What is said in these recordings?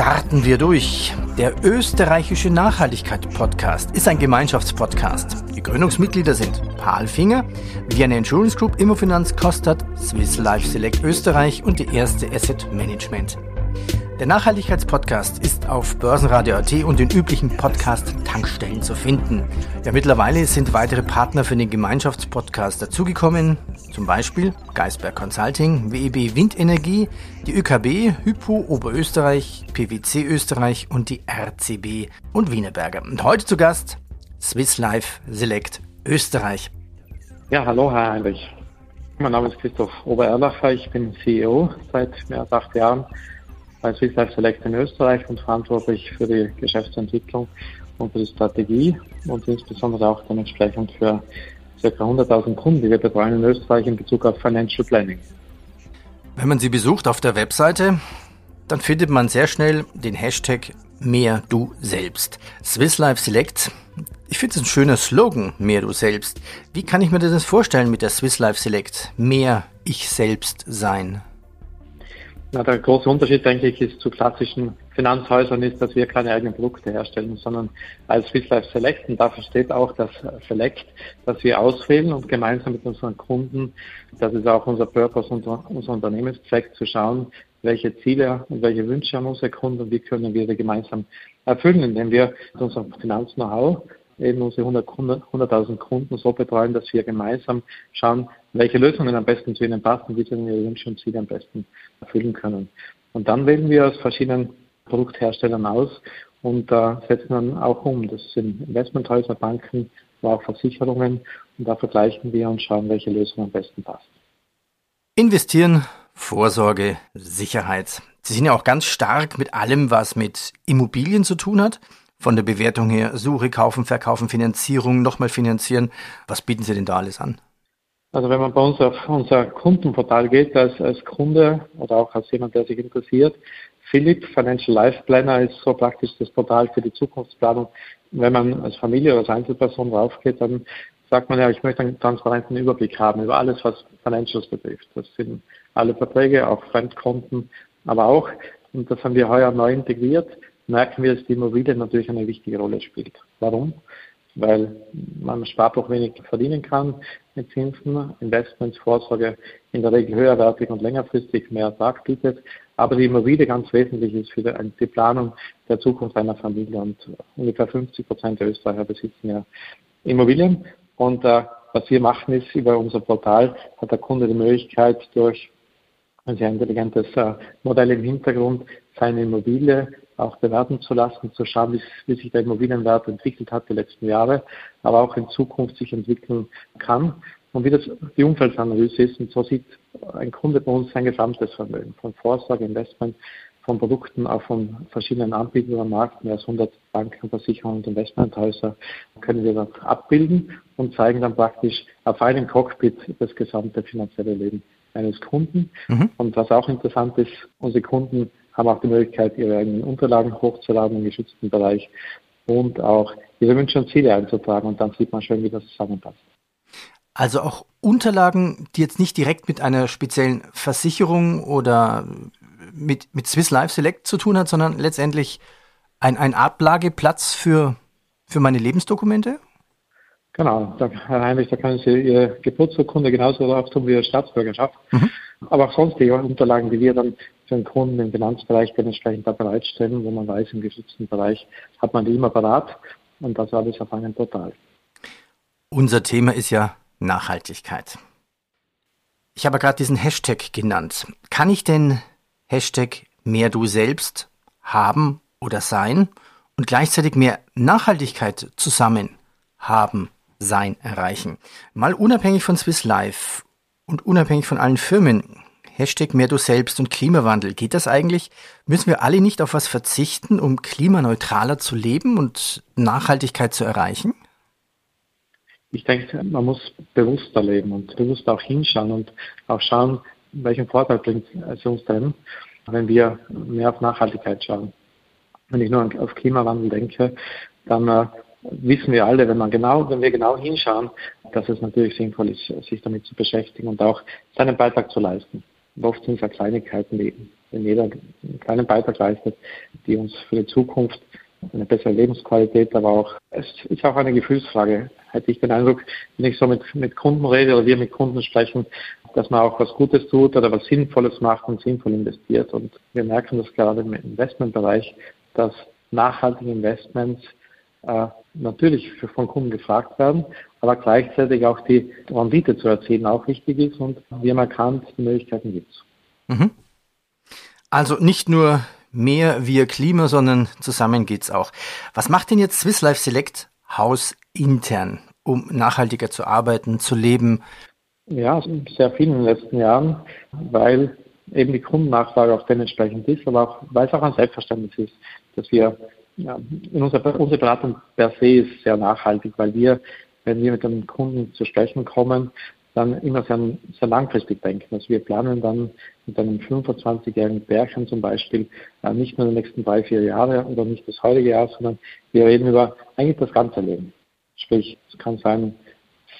Starten wir durch. Der österreichische Nachhaltigkeit-Podcast ist ein Gemeinschaftspodcast. Die Gründungsmitglieder sind Palfinger, Vienna Insurance Group, Immofinanz, Kostat, Swiss Life Select Österreich und die erste Asset Management. Der Nachhaltigkeitspodcast ist auf Börsenradio.at und den üblichen Podcast-Tankstellen zu finden. Ja, mittlerweile sind weitere Partner für den Gemeinschaftspodcast dazugekommen, zum Beispiel Geisberg Consulting, WEB Windenergie, die ÖKB, Hypo Oberösterreich, PwC Österreich und die RCB und Wienerberger. Und heute zu Gast Swiss Life Select Österreich. Ja, hallo Herr Heinrich. Mein Name ist Christoph Obererlacher, ich bin CEO seit mehr als acht Jahren bei Swiss Life Select in Österreich und verantwortlich für die Geschäftsentwicklung und für die Strategie und insbesondere auch dementsprechend für ca. 100.000 Kunden, die wir betreuen in Österreich in Bezug auf Financial Planning. Wenn man sie besucht auf der Webseite, dann findet man sehr schnell den Hashtag mehr du selbst. Swiss Life Select. Ich finde es ein schöner Slogan, mehr du selbst. Wie kann ich mir das vorstellen mit der Swiss Life Select? Mehr ich selbst sein. Na, der große Unterschied, denke ich, ist zu klassischen Finanzhäusern ist, dass wir keine eigenen Produkte herstellen, sondern als Swiss Life Select, und dafür steht auch das Select, dass wir auswählen und gemeinsam mit unseren Kunden, das ist auch unser Purpose, unser, unser Unternehmenszweck, zu schauen, welche Ziele und welche Wünsche haben unsere Kunden und wie können wir die gemeinsam erfüllen, indem wir mit unserem Finanz-Know-how eben unsere 100.000 Kunden so betreuen, dass wir gemeinsam schauen, welche Lösungen am besten zu ihnen passen, wie sie ihre Wünsche und Ziele am besten erfüllen können. Und dann wählen wir aus verschiedenen Produktherstellern aus und äh, setzen dann auch um. Das sind Investmenthäuser, Banken, aber auch Versicherungen und da vergleichen wir und schauen, welche Lösung am besten passt. Investieren, Vorsorge, Sicherheit. Sie sind ja auch ganz stark mit allem, was mit Immobilien zu tun hat. Von der Bewertung her, Suche, Kaufen, Verkaufen, Finanzierung, nochmal finanzieren. Was bieten Sie denn da alles an? Also wenn man bei uns auf unser Kundenportal geht, als, als Kunde oder auch als jemand, der sich interessiert, Philipp Financial Life Planner ist so praktisch das Portal für die Zukunftsplanung. Wenn man als Familie oder als Einzelperson draufgeht, dann sagt man ja, ich möchte einen transparenten Überblick haben über alles, was Financials betrifft. Das sind alle Verträge, auch Fremdkonten, aber auch, und das haben wir heuer neu integriert, merken wir, dass die Immobilie natürlich eine wichtige Rolle spielt. Warum? Weil man Sparbuch wenig verdienen kann mit Zinsen, Investments, Vorsorge in der Regel höherwertig und längerfristig mehr Ertrag bietet, aber die Immobilie ganz wesentlich ist für die Planung der Zukunft einer Familie und ungefähr 50 Prozent der Österreicher besitzen ja Immobilien und äh, was wir machen ist, über unser Portal hat der Kunde die Möglichkeit, durch ein sehr intelligentes äh, Modell im Hintergrund seine Immobilie auch bewerten zu lassen, zu schauen, wie, wie, sich der Immobilienwert entwickelt hat die letzten Jahre, aber auch in Zukunft sich entwickeln kann und wie das die Umfeldanalyse ist. Und so sieht ein Kunde bei uns sein gesamtes Vermögen, von Vorsorge, Investment, von Produkten, auch von verschiedenen Anbietern am Markt, mehr als 100 Banken, Versicherungen und Investmenthäuser, können wir dort abbilden und zeigen dann praktisch auf einem Cockpit das gesamte finanzielle Leben eines Kunden. Mhm. Und was auch interessant ist, unsere Kunden haben auch die Möglichkeit, ihre eigenen Unterlagen hochzuladen im geschützten Bereich und auch ihre Wünsche und Ziele einzutragen. Und dann sieht man schön, wie das zusammenpasst. Also auch Unterlagen, die jetzt nicht direkt mit einer speziellen Versicherung oder mit, mit Swiss Life Select zu tun hat, sondern letztendlich ein, ein Ablageplatz für, für meine Lebensdokumente? Genau, da, Herr Heinrich, da können Sie Ihre Geburtsurkunde genauso auftun wie Ihre Staatsbürgerschaft. Mhm. Aber auch sonstige Unterlagen, die wir dann für den Kunden im Finanzbereich dementsprechend da bereitstellen, wo man weiß, im geschützten Bereich hat man die immer parat und das alles auf einem Portal. Unser Thema ist ja Nachhaltigkeit. Ich habe gerade diesen Hashtag genannt. Kann ich denn Hashtag mehr du selbst haben oder sein und gleichzeitig mehr Nachhaltigkeit zusammen haben, sein, erreichen? Mal unabhängig von Swiss Life und unabhängig von allen Firmen Hashtag mehr du selbst und Klimawandel. Geht das eigentlich? Müssen wir alle nicht auf was verzichten, um klimaneutraler zu leben und Nachhaltigkeit zu erreichen? Ich denke, man muss bewusster leben und bewusst auch hinschauen und auch schauen, welchen Vorteil bringt es uns denn, wenn wir mehr auf Nachhaltigkeit schauen. Wenn ich nur auf Klimawandel denke, dann äh, wissen wir alle, wenn man genau, wenn wir genau hinschauen, dass es natürlich sinnvoll ist, sich damit zu beschäftigen und auch seinen Beitrag zu leisten. Oft sind es ja Kleinigkeiten, die, wenn jeder einen kleinen Beitrag leistet, die uns für die Zukunft eine bessere Lebensqualität, aber auch, es ist auch eine Gefühlsfrage. Hätte ich den Eindruck, wenn ich so mit, mit Kunden rede oder wir mit Kunden sprechen, dass man auch was Gutes tut oder was Sinnvolles macht und sinnvoll investiert. Und wir merken das gerade im Investmentbereich, dass nachhaltige Investments natürlich von Kunden gefragt werden, aber gleichzeitig auch die Rendite zu erzielen auch wichtig ist und wir haben erkannt, die Möglichkeiten gibt es. Mhm. Also nicht nur mehr wir Klima, sondern zusammen geht's auch. Was macht denn jetzt Swiss Life Select hausintern, um nachhaltiger zu arbeiten, zu leben? Ja, sehr viel in den letzten Jahren, weil eben die Kundennachfrage auch dementsprechend ist, aber auch, weil es auch ein Selbstverständnis ist, dass wir ja, unser, unsere Beratung per se ist sehr nachhaltig, weil wir, wenn wir mit einem Kunden zu sprechen kommen, dann immer sehr, sehr langfristig denken. Also wir planen dann mit einem 25-jährigen Pärchen zum Beispiel äh, nicht nur die nächsten drei, vier Jahre oder nicht das heutige Jahr, sondern wir reden über eigentlich das ganze Leben. Sprich, es kann sein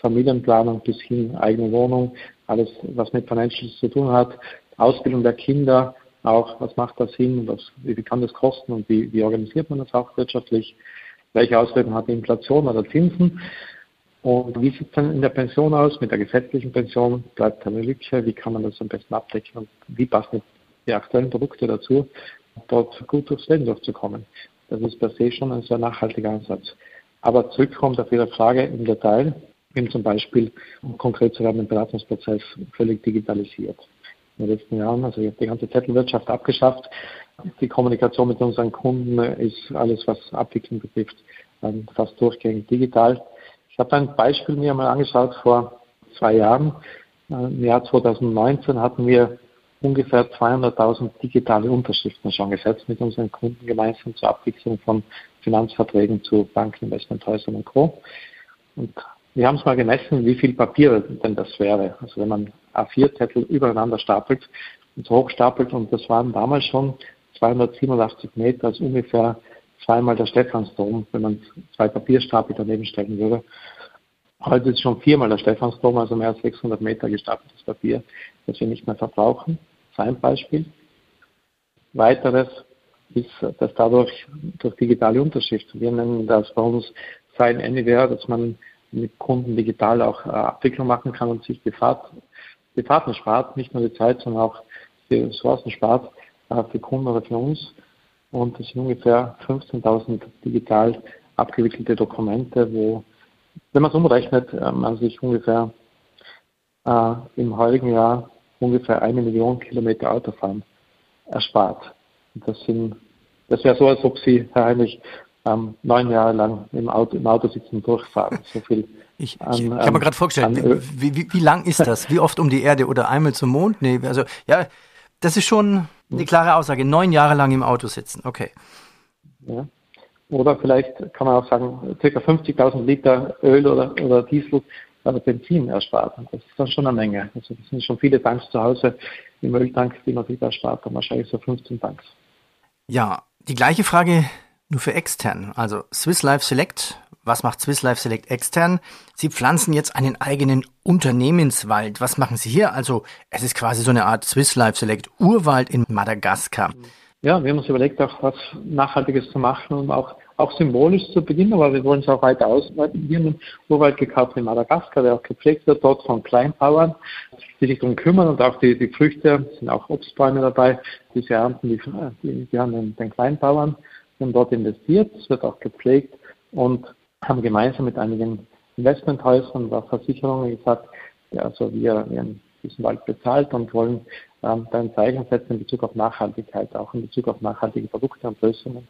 Familienplanung bis hin eigene Wohnung, alles, was mit Financials zu tun hat, Ausbildung der Kinder, auch, was macht das Sinn, was, wie kann das kosten? Und wie, wie organisiert man das auch wirtschaftlich, welche Auswirkungen hat die Inflation oder Zinsen? Und wie sieht es dann in der Pension aus, mit der gesetzlichen Pension, bleibt eine Lücke, wie kann man das am besten abdecken? Und wie passen die aktuellen Produkte dazu, dort gut durchs Leben durchzukommen. Das ist per se schon ein sehr nachhaltiger Ansatz. Aber zurückkommt auf Ihre Frage im Detail, eben zum Beispiel, um konkret zu werden, den Beratungsprozess völlig digitalisiert in den letzten Jahren. Also die ganze Zettelwirtschaft abgeschafft. Die Kommunikation mit unseren Kunden ist alles, was Abwicklung betrifft, ähm, fast durchgängig digital. Ich habe ein Beispiel mir mal angeschaut vor zwei Jahren. Äh, Im Jahr 2019 hatten wir ungefähr 200.000 digitale Unterschriften schon gesetzt mit unseren Kunden gemeinsam zur Abwicklung von Finanzverträgen zu Banken, Investmenthäusern und Co. Und wir haben es mal gemessen, wie viel Papier denn das wäre. Also wenn man A4-Zettel übereinander stapelt und hochstapelt und das waren damals schon 287 Meter, also ungefähr zweimal der Stephansdom, wenn man zwei Papierstapel daneben stellen würde. Heute ist es schon viermal der Stephansdom, also mehr als 600 Meter gestapeltes Papier, das wir nicht mehr verbrauchen. Das ist ein Beispiel. Weiteres ist, dass dadurch durch digitale Unterschrift, wir nennen das bei uns Sign Anywhere, dass man mit Kunden digital auch äh, Abwicklung machen kann und sich die Fahrt die Fahrten spart, nicht nur die Zeit, sondern auch die Ressourcen spart äh, für Kunden oder für uns. Und es sind ungefähr 15.000 digital abgewickelte Dokumente, wo, wenn man es umrechnet, äh, man sich ungefähr äh, im heurigen Jahr ungefähr eine Million Kilometer Autofahren erspart. Und das sind, das wäre so, als ob Sie, Herr Heinrich, ähm, neun Jahre lang im Auto, im Auto sitzen durchfahren. So viel ich, ich, ich habe mir gerade vorgestellt, wie, wie, wie lang ist das? Wie oft um die Erde oder einmal zum Mond? Nee, also ja, das ist schon eine klare Aussage. Neun Jahre lang im Auto sitzen, okay. Ja. Oder vielleicht kann man auch sagen, ca. 50.000 Liter Öl oder, oder Diesel oder Benzin erspart. Das ist dann schon eine Menge. Also das sind schon viele Tanks zu Hause im Öltank, die man sich erspart, und wahrscheinlich so 15 Tanks. Ja, die gleiche Frage nur für extern. Also Swiss Life Select was macht Swiss Life Select extern? Sie pflanzen jetzt einen eigenen Unternehmenswald. Was machen Sie hier? Also es ist quasi so eine Art Swiss Life Select Urwald in Madagaskar. Ja, wir haben uns überlegt, auch was Nachhaltiges zu machen und auch, auch symbolisch zu beginnen, aber wir wollen es auch weiter ausweiten. Wir haben einen Urwald gekauft in Madagaskar, der auch gepflegt wird, dort von Kleinbauern, die sich darum kümmern und auch die, die Früchte, sind auch Obstbäume dabei, diese ernten die, die, die haben den, den Kleinbauern, die haben dort investiert, es wird auch gepflegt und haben gemeinsam mit einigen Investmenthäusern und Versicherungen gesagt, ja, also wir, haben diesen Wald bezahlt und wollen ähm, da ein Zeichen setzen in Bezug auf Nachhaltigkeit, auch in Bezug auf nachhaltige Produkte und Lösungen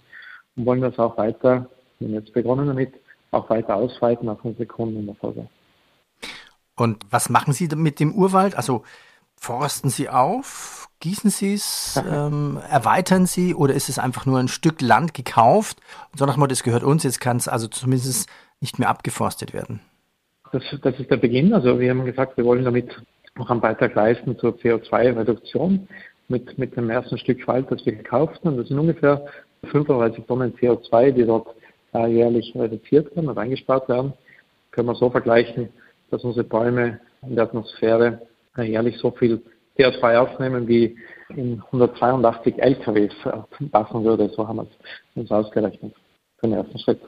und wollen das auch weiter, wir haben jetzt begonnen damit, auch weiter ausweiten auf unsere Kunden in der Folge. Und was machen Sie mit dem Urwald? Also Forsten Sie auf? Gießen Sie es? Ähm, erweitern Sie? Oder ist es einfach nur ein Stück Land gekauft? Und so nach dem es gehört uns, jetzt kann es also zumindest nicht mehr abgeforstet werden. Das, das ist der Beginn. Also wir haben gesagt, wir wollen damit noch einen Beitrag leisten zur CO2-Reduktion mit, mit dem ersten Stück Wald, das wir gekauft haben. Das sind ungefähr 35 Tonnen CO2, die dort äh, jährlich reduziert werden und eingespart werden. Können wir so vergleichen, dass unsere Bäume in der Atmosphäre äh, jährlich so viel CO2 aufnehmen, wie in 182 LKWs passen würde. So haben wir es uns ausgerechnet für den ersten Schritt.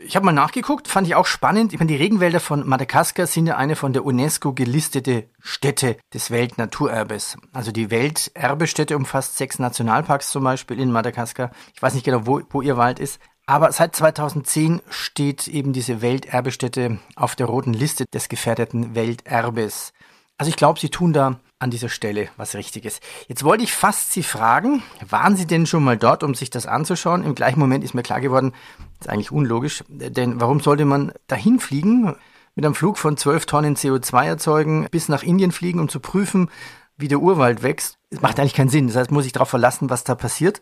Ich habe mal nachgeguckt, fand ich auch spannend. Ich meine, die Regenwälder von Madagaskar sind ja eine von der UNESCO gelistete Städte des Weltnaturerbes. Also die Welterbestätte umfasst sechs Nationalparks zum Beispiel in Madagaskar. Ich weiß nicht genau, wo, wo ihr Wald ist. Aber seit 2010 steht eben diese Welterbestätte auf der roten Liste des gefährdeten Welterbes. Also ich glaube, Sie tun da an dieser Stelle was Richtiges. Jetzt wollte ich fast Sie fragen, waren Sie denn schon mal dort, um sich das anzuschauen? Im gleichen Moment ist mir klar geworden, das ist eigentlich unlogisch, denn warum sollte man dahin fliegen, mit einem Flug von 12 Tonnen CO2 erzeugen, bis nach Indien fliegen, um zu prüfen, wie der Urwald wächst? Das macht eigentlich keinen Sinn. Das heißt, muss ich darauf verlassen, was da passiert.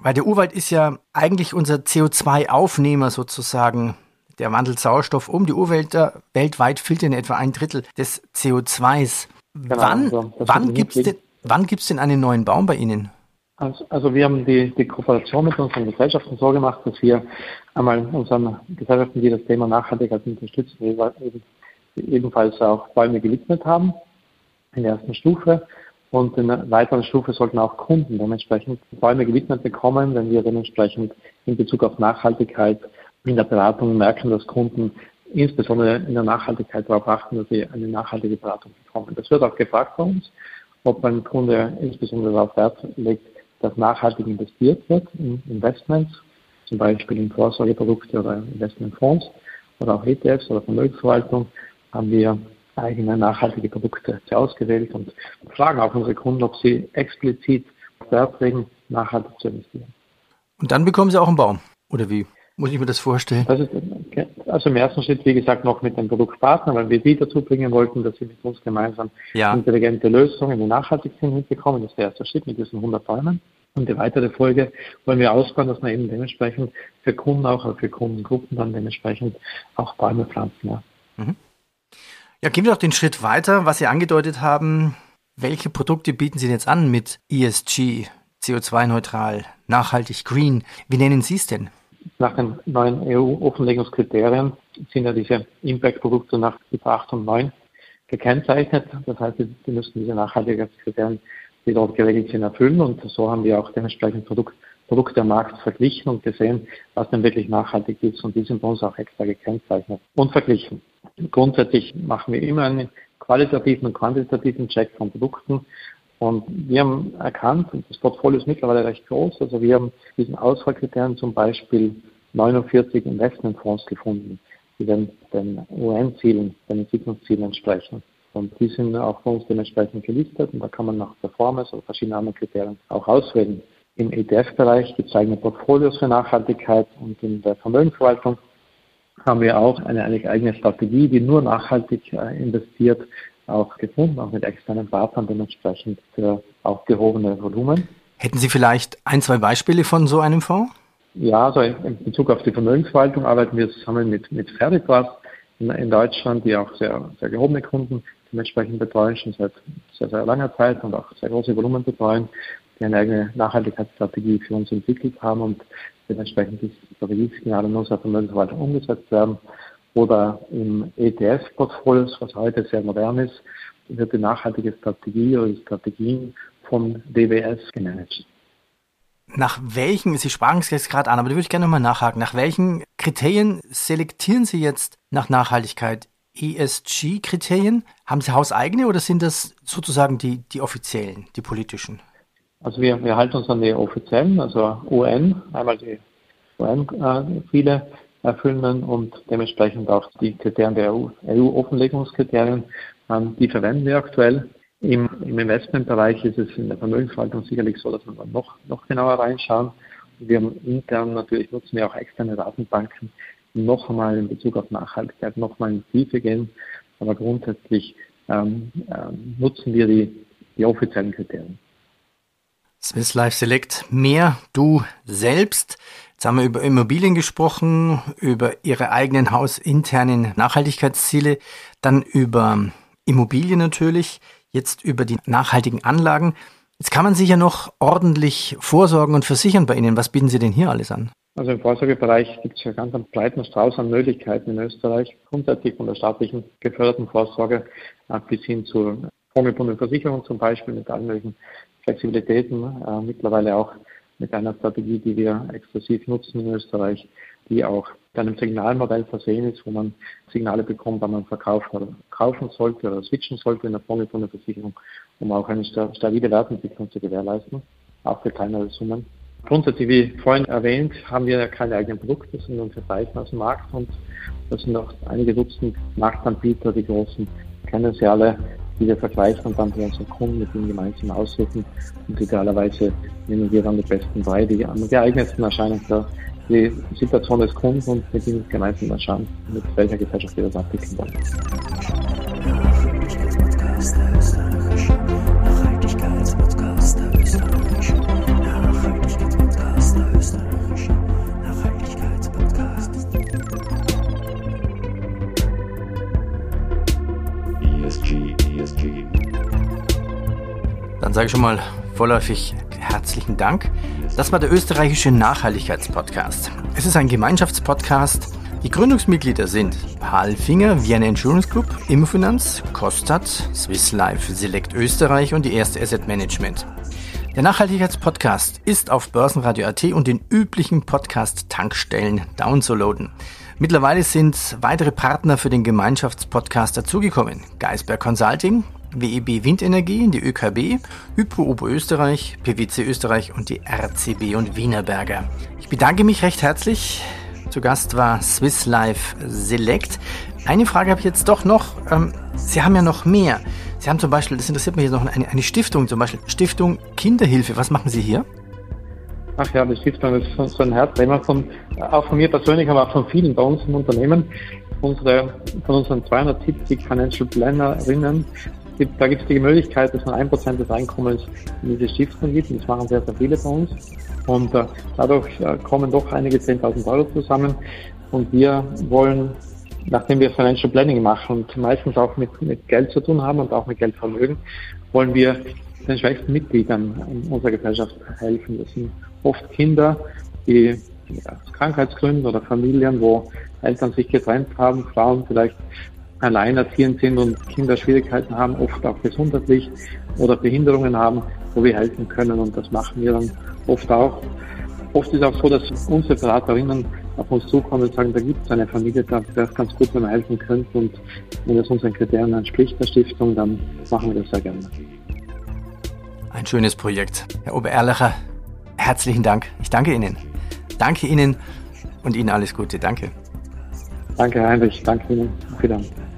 Weil der Urwald ist ja eigentlich unser CO2-Aufnehmer sozusagen. Der wandelt Sauerstoff um. Die Urwälder weltweit filtern etwa ein Drittel des CO2s. Genau, wann also, wann gibt es denn, wann gibt's denn einen neuen Baum bei Ihnen? Also, also wir haben die, die Kooperation mit unseren Gesellschaften so gemacht, dass wir einmal unseren Gesellschaften, die das Thema Nachhaltigkeit unterstützen, ebenfalls auch Bäume gewidmet haben in der ersten Stufe. Und in einer weiteren Stufe sollten auch Kunden dementsprechend Bäume gewidmet bekommen, wenn wir dementsprechend in Bezug auf Nachhaltigkeit in der Beratung merken, dass Kunden insbesondere in der Nachhaltigkeit darauf achten, dass sie eine nachhaltige Beratung bekommen. Das wird auch gefragt bei uns, ob ein Kunde insbesondere darauf Wert legt, dass nachhaltig investiert wird in Investments, zum Beispiel in Vorsorgeprodukte oder Investmentfonds oder auch ETFs oder Vermögensverwaltung, haben wir eigene nachhaltige Produkte ausgewählt und fragen auch unsere Kunden, ob sie explizit Wert legen, nachhaltig zu investieren. Und dann bekommen sie auch einen Baum, oder wie? Muss ich mir das vorstellen? Das ist, also im ersten Schritt, wie gesagt, noch mit dem Produktpartner, weil wir die dazu bringen wollten, dass sie mit uns gemeinsam ja. intelligente Lösungen, die nachhaltig sind, hinbekommen. Das ist der erste Schritt mit diesen 100 Bäumen. Und die weitere Folge wollen wir ausbauen, dass man eben dementsprechend für Kunden auch, oder für Kundengruppen dann dementsprechend auch Bäume pflanzen. Ja. Mhm. Ja, gehen wir doch den Schritt weiter, was Sie angedeutet haben. Welche Produkte bieten Sie jetzt an mit ESG, CO2-neutral, nachhaltig, green? Wie nennen Sie es denn? Nach den neuen EU-Offenlegungskriterien sind ja diese Impact-Produkte nach BIP 8 und 9 gekennzeichnet. Das heißt, sie müssen diese Nachhaltigkeitskriterien, die dort geregelt sind, erfüllen. Und so haben wir auch dementsprechend Produkt, Produkte am Markt verglichen und gesehen, was denn wirklich nachhaltig ist. Und die sind bei uns auch extra gekennzeichnet und verglichen. Grundsätzlich machen wir immer einen qualitativen und quantitativen Check von Produkten. Und wir haben erkannt, und das Portfolio ist mittlerweile recht groß, also wir haben diesen Auswahlkriterien zum Beispiel 49 Investmentfonds gefunden, die den, den UN-Zielen, den Entwicklungszielen entsprechen. Und die sind auch von uns dementsprechend gelistet und da kann man nach Performance oder verschiedenen anderen Kriterien auch auswählen. Im ETF-Bereich gibt es eigene Portfolios für Nachhaltigkeit und in der Vermögensverwaltung haben wir auch eine, eigene Strategie, die nur nachhaltig äh, investiert, auch gefunden, auch mit externen Partnern dementsprechend für aufgehobene Volumen. Hätten Sie vielleicht ein, zwei Beispiele von so einem Fonds? Ja, also in Bezug auf die Vermögensverwaltung arbeiten wir zusammen mit, mit Feritas in, in Deutschland, die auch sehr, sehr gehobene Kunden dementsprechend betreuen, schon seit sehr, sehr langer Zeit und auch sehr große Volumen betreuen, die eine eigene Nachhaltigkeitsstrategie für uns entwickelt haben und dementsprechend die Strategiesignale in unserer Vermögensverwaltung umgesetzt werden. Oder im ETF-Portfolio, was heute sehr modern ist, wird die nachhaltige Strategie oder die Strategien von DWS gemanagt. Nach welchen, Sie sprachen es jetzt gerade an, aber da würde ich gerne nochmal nachhaken, nach welchen Kriterien selektieren Sie jetzt nach Nachhaltigkeit? ESG-Kriterien? Haben Sie hauseigene oder sind das sozusagen die, die offiziellen, die politischen? Also wir, wir halten uns an die offiziellen, also UN, einmal die UN-Ziele äh, erfüllen und dementsprechend auch die Kriterien der EU-Offenlegungskriterien, EU ähm, die verwenden wir aktuell. Im, Im Investmentbereich ist es in der Vermögensverwaltung sicherlich so, dass wir noch, noch genauer reinschauen. Wir haben intern natürlich nutzen wir auch externe Datenbanken, noch einmal in Bezug auf Nachhaltigkeit noch mal in die Tiefe gehen. Aber grundsätzlich ähm, ähm, nutzen wir die, die offiziellen Kriterien. Swiss Life Select, mehr du selbst. Jetzt haben wir über Immobilien gesprochen, über Ihre eigenen hausinternen Nachhaltigkeitsziele, dann über Immobilien natürlich, jetzt über die nachhaltigen Anlagen. Jetzt kann man sich ja noch ordentlich vorsorgen und versichern bei Ihnen. Was bieten Sie denn hier alles an? Also im Vorsorgebereich gibt es ja ganz einen breiten Strauß an Möglichkeiten in Österreich, grundsätzlich von der staatlichen geförderten Vorsorge bis hin zur vorgebundenen Versicherung zum Beispiel mit allen möglichen Flexibilitäten, äh, mittlerweile auch mit einer Strategie, die wir exklusiv nutzen in Österreich, die auch mit einem Signalmodell versehen ist, wo man Signale bekommt, wann man verkaufen oder kaufen sollte oder switchen sollte in der vorgebundenen Versicherung, um auch eine stabile Wertentwicklung zu gewährleisten, auch für kleinere Summen. Grundsätzlich, wie vorhin erwähnt, haben wir keine eigenen Produkte, sondern unsere Preise aus dem Markt und das sind auch einige Dutzend Marktanbieter, die großen kennen sie alle, die wir vergleichen und dann für unsere Kunden mit ihnen gemeinsam aussuchen und idealerweise nehmen wir dann die besten drei, die am geeignetsten erscheinen für die Situation des Kunden und mit ihnen gemeinsam anschauen, mit welcher Gesellschaft wir das abwickeln wollen. Dann sage ich schon mal vorläufig herzlichen Dank. Das war der österreichische Nachhaltigkeitspodcast. Es ist ein Gemeinschaftspodcast. Die Gründungsmitglieder sind Halfinger, Vienna Insurance Group, Immofinanz, Kostat, Swiss Life, Select Österreich und die erste Asset Management. Der Nachhaltigkeitspodcast ist auf Börsenradio.at und den üblichen Podcast-Tankstellen downzuladen. Mittlerweile sind weitere Partner für den Gemeinschaftspodcast dazugekommen. Geisberg Consulting, WEB Windenergie, die ÖKB, Hypo Oberösterreich, PwC Österreich und die RCB und Wienerberger. Ich bedanke mich recht herzlich. Zu Gast war Swiss Life Select. Eine Frage habe ich jetzt doch noch. Ähm, Sie haben ja noch mehr. Sie haben zum Beispiel, das interessiert mich jetzt noch, eine, Stiftung, zum Beispiel Stiftung Kinderhilfe. Was machen Sie hier? Ach ja, die Stiftung ist so ein Herzthema von, auch von mir persönlich, aber auch von vielen bei uns im Unternehmen. Unsere, von unseren 270 Financial Plannerinnen gibt, da gibt es die Möglichkeit, dass man ein Prozent des Einkommens in diese Stiftung gibt. Das machen sehr, sehr viele bei uns. Und äh, dadurch äh, kommen doch einige 10.000 Euro zusammen. Und wir wollen, nachdem wir Financial Planning machen und meistens auch mit, mit Geld zu tun haben und auch mit Geldvermögen, wollen wir den schwächsten Mitgliedern in unserer Gesellschaft helfen. Das sind oft Kinder, die aus Krankheitsgründen oder Familien, wo Eltern sich getrennt haben, Frauen vielleicht alleinerziehend sind und Kinder Schwierigkeiten haben, oft auch gesundheitlich oder Behinderungen haben, wo wir helfen können. Und das machen wir dann oft auch. Oft ist auch so, dass unsere Beraterinnen auf uns zukommen und sagen, da gibt es eine Familie, da wäre es ganz gut, wenn wir helfen könnten. Und wenn es unseren Kriterien entspricht, der Stiftung, dann machen wir das sehr gerne. Ein schönes Projekt. Herr Obererlacher, herzlichen Dank. Ich danke Ihnen. Danke Ihnen und Ihnen alles Gute. Danke. Danke, Heinrich. Danke Ihnen. Auf Wiedersehen.